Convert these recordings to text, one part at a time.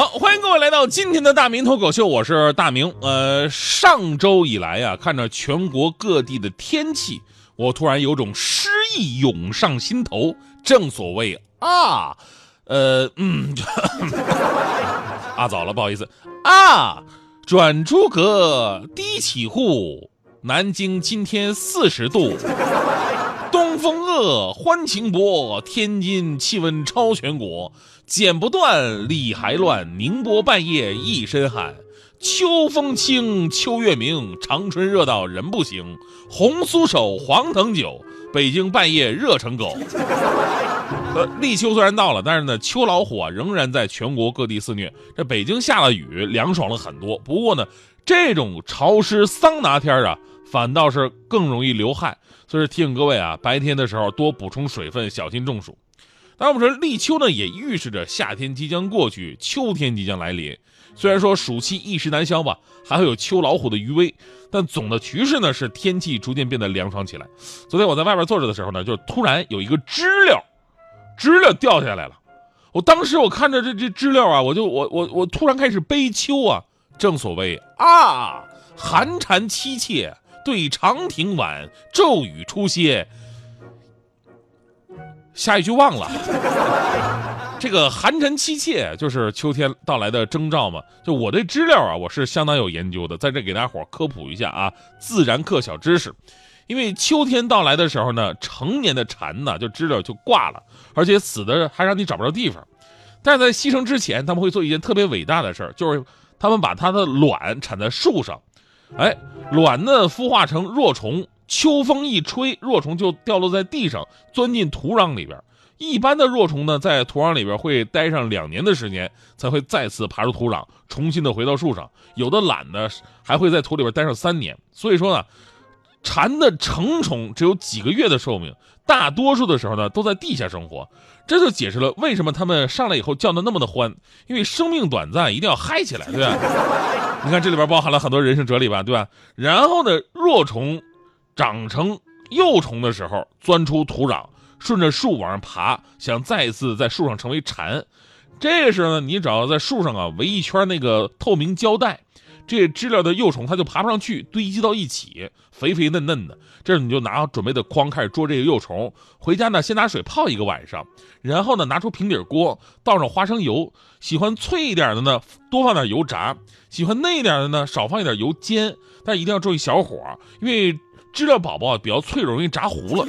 好，欢迎各位来到今天的大明脱口秀，我是大明。呃，上周以来呀，看着全国各地的天气，我突然有种诗意涌上心头。正所谓啊，呃，嗯，啊，早了，不好意思啊。转朱阁，低绮户，南京今天四十度，风恶，欢情薄，天津气温超全国。剪不断，理还乱，宁波半夜一身汗。秋风清，秋月明，长春热到人不行。红酥手，黄藤酒，北京半夜热成狗。呃，立秋虽然到了，但是呢，秋老虎啊仍然在全国各地肆虐。这北京下了雨，凉爽了很多。不过呢，这种潮湿桑拿天啊，反倒是更容易流汗。所以提醒各位啊，白天的时候多补充水分，小心中暑。当然我们说立秋呢，也预示着夏天即将过去，秋天即将来临。虽然说暑气一时难消吧，还会有秋老虎的余威，但总的趋势呢是天气逐渐变得凉爽起来。昨天我在外边坐着的时候呢，就突然有一个知了，知了掉下来了。我当时我看着这这知了啊，我就我我我突然开始悲秋啊。正所谓啊，寒蝉凄切对长亭晚，骤雨初歇。下一句忘了，这个寒蝉凄切就是秋天到来的征兆嘛。就我对知了啊，我是相当有研究的，在这给大家伙科普一下啊，自然课小知识。因为秋天到来的时候呢，成年的蝉呢就知了就挂了，而且死的还让你找不着地方。但是在牺牲之前，他们会做一件特别伟大的事儿，就是他们把它的卵产在树上，哎，卵呢孵化成若虫。秋风一吹，若虫就掉落在地上，钻进土壤里边。一般的若虫呢，在土壤里边会待上两年的时间，才会再次爬出土壤，重新的回到树上。有的懒呢，还会在土里边待上三年。所以说呢，蝉的成虫只有几个月的寿命，大多数的时候呢，都在地下生活。这就解释了为什么它们上来以后叫的那么的欢，因为生命短暂，一定要嗨起来，对吧？你看这里边包含了很多人生哲理吧，对吧？然后呢，若虫。长成幼虫的时候，钻出土壤，顺着树往上爬，想再一次在树上成为蝉。这个时候呢，你只要在树上啊围一圈那个透明胶带，这知了的幼虫它就爬不上去，堆积到一起，肥肥嫩嫩的。这时你就拿准备的筐开始捉这个幼虫，回家呢先拿水泡一个晚上，然后呢拿出平底锅，倒上花生油，喜欢脆一点的呢多放点油炸，喜欢嫩一点的呢少放一点油煎，但一定要注意小火，因为。知了宝宝比较脆，容易炸糊了。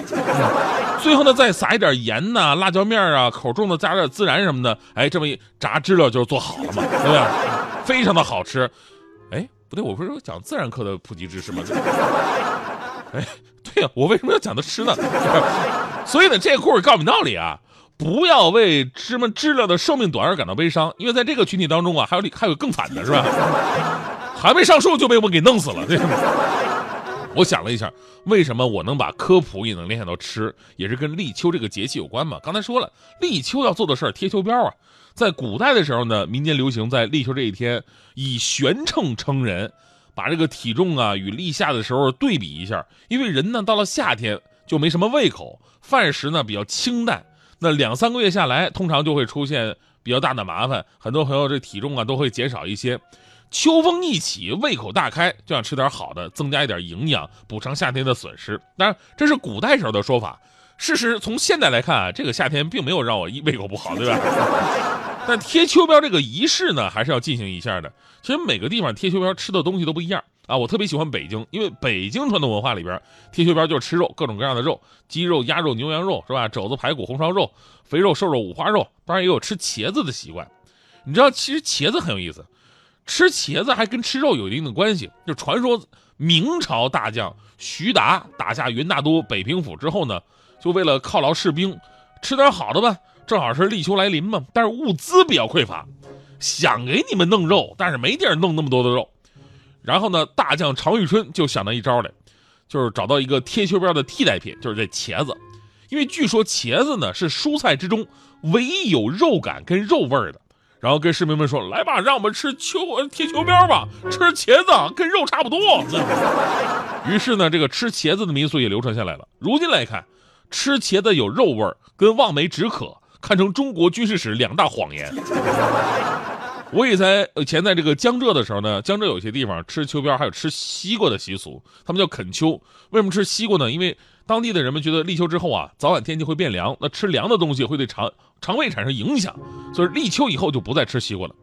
最后呢，再撒一点盐呐、辣椒面啊，口重的加点孜然什么的，哎，这么一炸知了就做好了嘛，对不对？非常的好吃。不对，我不是讲自然课的普及知识吗？哎，对呀，我为什么要讲的吃呢？所以呢，这个故事告诉你道理啊，不要为芝麻知了的寿命短而感到悲伤，因为在这个群体当中啊，还有还有更惨的是吧？还没上树就被我给弄死了，对吗？我想了一下，为什么我能把科普也能联想到吃，也是跟立秋这个节气有关嘛？刚才说了，立秋要做的事儿贴秋膘啊。在古代的时候呢，民间流行在立秋这一天以悬秤称人，把这个体重啊与立夏的时候对比一下。因为人呢到了夏天就没什么胃口，饭食呢比较清淡，那两三个月下来，通常就会出现比较大的麻烦，很多朋友这体重啊都会减少一些。秋风一起，胃口大开，就想吃点好的，增加一点营养，补偿夏天的损失。当然，这是古代时候的说法。事实从现在来看啊，这个夏天并没有让我胃口不好，对吧？但贴秋膘这个仪式呢，还是要进行一下的。其实每个地方贴秋膘吃的东西都不一样啊。我特别喜欢北京，因为北京传统文化里边贴秋膘就是吃肉，各种各样的肉，鸡肉、鸭肉、牛羊肉，是吧？肘子、排骨、红烧肉、肥肉、瘦肉、五花肉，当然也有吃茄子的习惯。你知道，其实茄子很有意思。吃茄子还跟吃肉有一定的关系。就传说明朝大将徐达打下元大都北平府之后呢，就为了犒劳士兵，吃点好的吧。正好是立秋来临嘛，但是物资比较匮乏。想给你们弄肉，但是没地儿弄那么多的肉。然后呢，大将常遇春就想到一招来，就是找到一个贴秋膘的替代品，就是这茄子。因为据说茄子呢是蔬菜之中唯一有肉感跟肉味儿的。然后跟市民们说：“来吧，让我们吃秋贴秋膘吧，吃茄子跟肉差不多。”于是呢，这个吃茄子的民俗也流传下来了。如今来看，吃茄子有肉味儿跟望梅止渴，堪称中国军事史两大谎言。我以前以前在这个江浙的时候呢，江浙有些地方吃秋膘还有吃西瓜的习俗，他们叫啃秋。为什么吃西瓜呢？因为当地的人们觉得立秋之后啊，早晚天气会变凉，那吃凉的东西会对肠肠胃产生影响，所以立秋以后就不再吃西瓜了。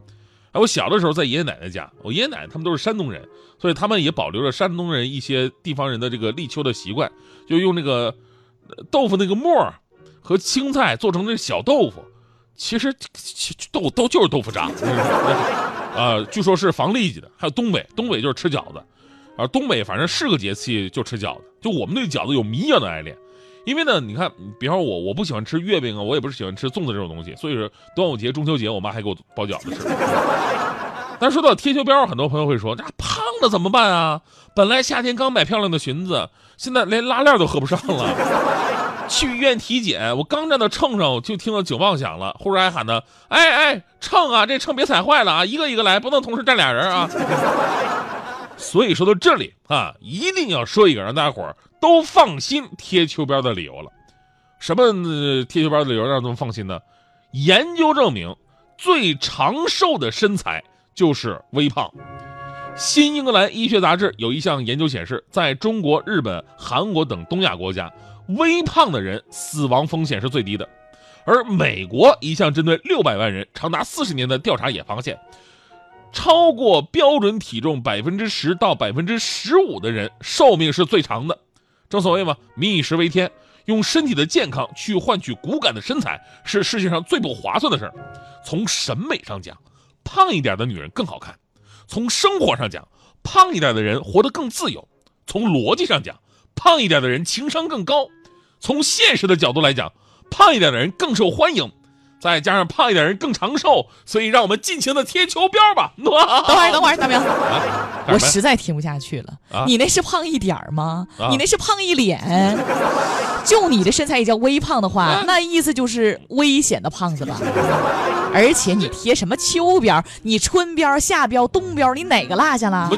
哎，我小的时候在爷爷奶奶家，我爷爷奶奶他们都是山东人，所以他们也保留着山东人一些地方人的这个立秋的习惯，就用那个豆腐那个沫和青菜做成那小豆腐。其实豆豆就是豆腐渣，啊，据说是防痢疾的。还有东北，东北就是吃饺子，啊，东北反正是个节气就吃饺子。就我们对饺子有谜一样的爱恋，因为呢，你看，比方我我不喜欢吃月饼啊，我也不是喜欢吃粽子这种东西，所以说端午节、中秋节，我妈还给我包饺子吃。但说到贴秋膘，很多朋友会说，这胖了怎么办啊？本来夏天刚买漂亮的裙子，现在连拉链都合不上了。去医院体检，我刚站到秤上，我就听到警报响了，护士还喊呢：“哎哎，秤啊，这秤别踩坏了啊，一个一个来，不能同时站俩人啊。”所以说到这里啊，一定要说一个让大家伙都放心贴秋膘的理由了。什么贴秋膘的理由让他们放心呢？研究证明，最长寿的身材就是微胖。新英格兰医学杂志有一项研究显示，在中国、日本、韩国等东亚国家。微胖的人死亡风险是最低的，而美国一项针对六百万人、长达四十年的调查也发现，超过标准体重百分之十到百分之十五的人寿命是最长的。正所谓嘛，民以食为天，用身体的健康去换取骨感的身材是世界上最不划算的事儿。从审美上讲，胖一点的女人更好看；从生活上讲，胖一点的人活得更自由；从逻辑上讲，胖一点的人情商更高。从现实的角度来讲，胖一点的人更受欢迎，再加上胖一点人更长寿，所以让我们尽情的贴秋膘吧。等会儿，等会儿，大明，我实在听不下去了。你那是胖一点吗？你那是胖一脸？就你的身材也叫微胖的话，那意思就是危险的胖子吧？而且你贴什么秋膘？你春膘、夏膘、冬膘，你哪个落下了？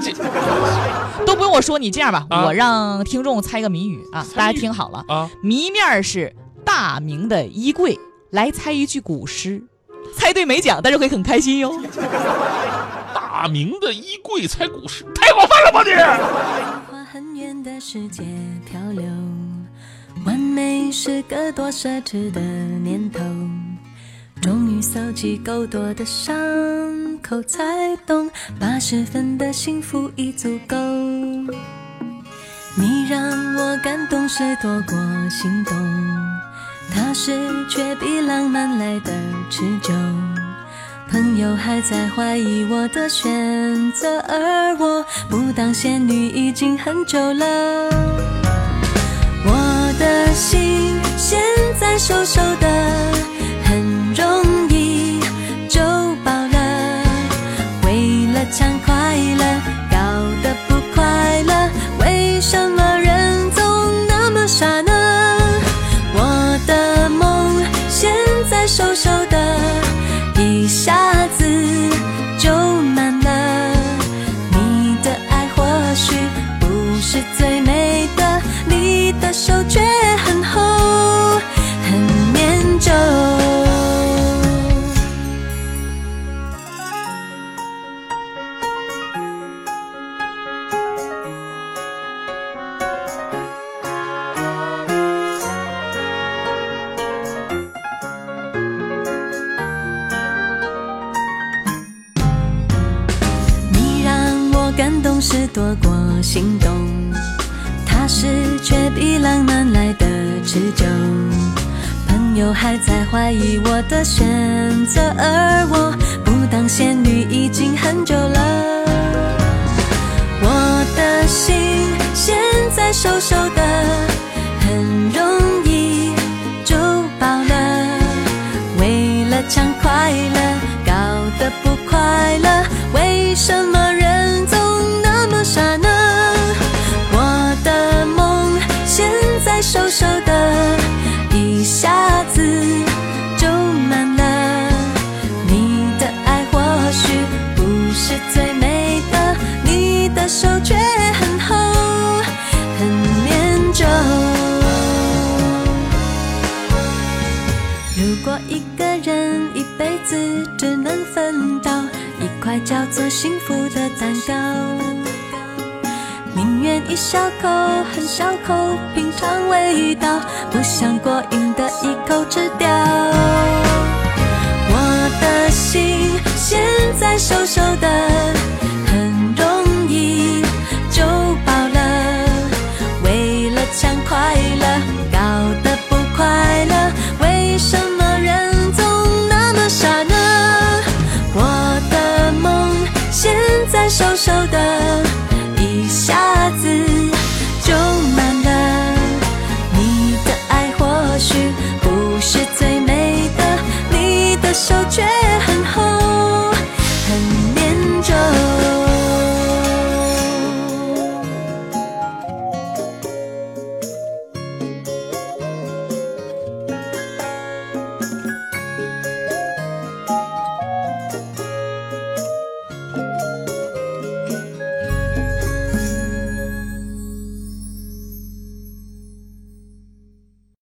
都不用我说，你这样吧，我让听众猜个谜语啊，大家听好了啊，谜面是大明的衣柜，来猜一句古诗，猜对没奖，但是会很开心哟。大明的衣柜猜古诗，太过分了吧你！完美是个多奢侈的念头。终于搜集够多的伤口，才懂八十分的幸福已足够。你让我感动是多过心动，踏实却比浪漫来的持久。朋友还在怀疑我的选择，而我不当仙女已经很久了。我的心现在瘦瘦的。容易就饱了为了抢快乐搞得不快乐。为什么人总那么傻呢？我的梦现在瘦瘦的一下子就满了？你的爱或许不是最美的你的手却动是多过心动，踏实却比浪漫来的持久。朋友还在怀疑我的选择，而我不当仙女已经很久了。我的心现在瘦瘦的，很容易就饱了。为了抢快乐，搞得不快乐，为。什么瘦瘦的，一下子就满了。你的爱或许不是最美的，你的手却很厚，很粘稠。如果一个人一辈子只能分到一块叫做幸福的蛋糕，一小口很小口品尝味道，不想过瘾的一口吃掉。我的心现在瘦瘦的，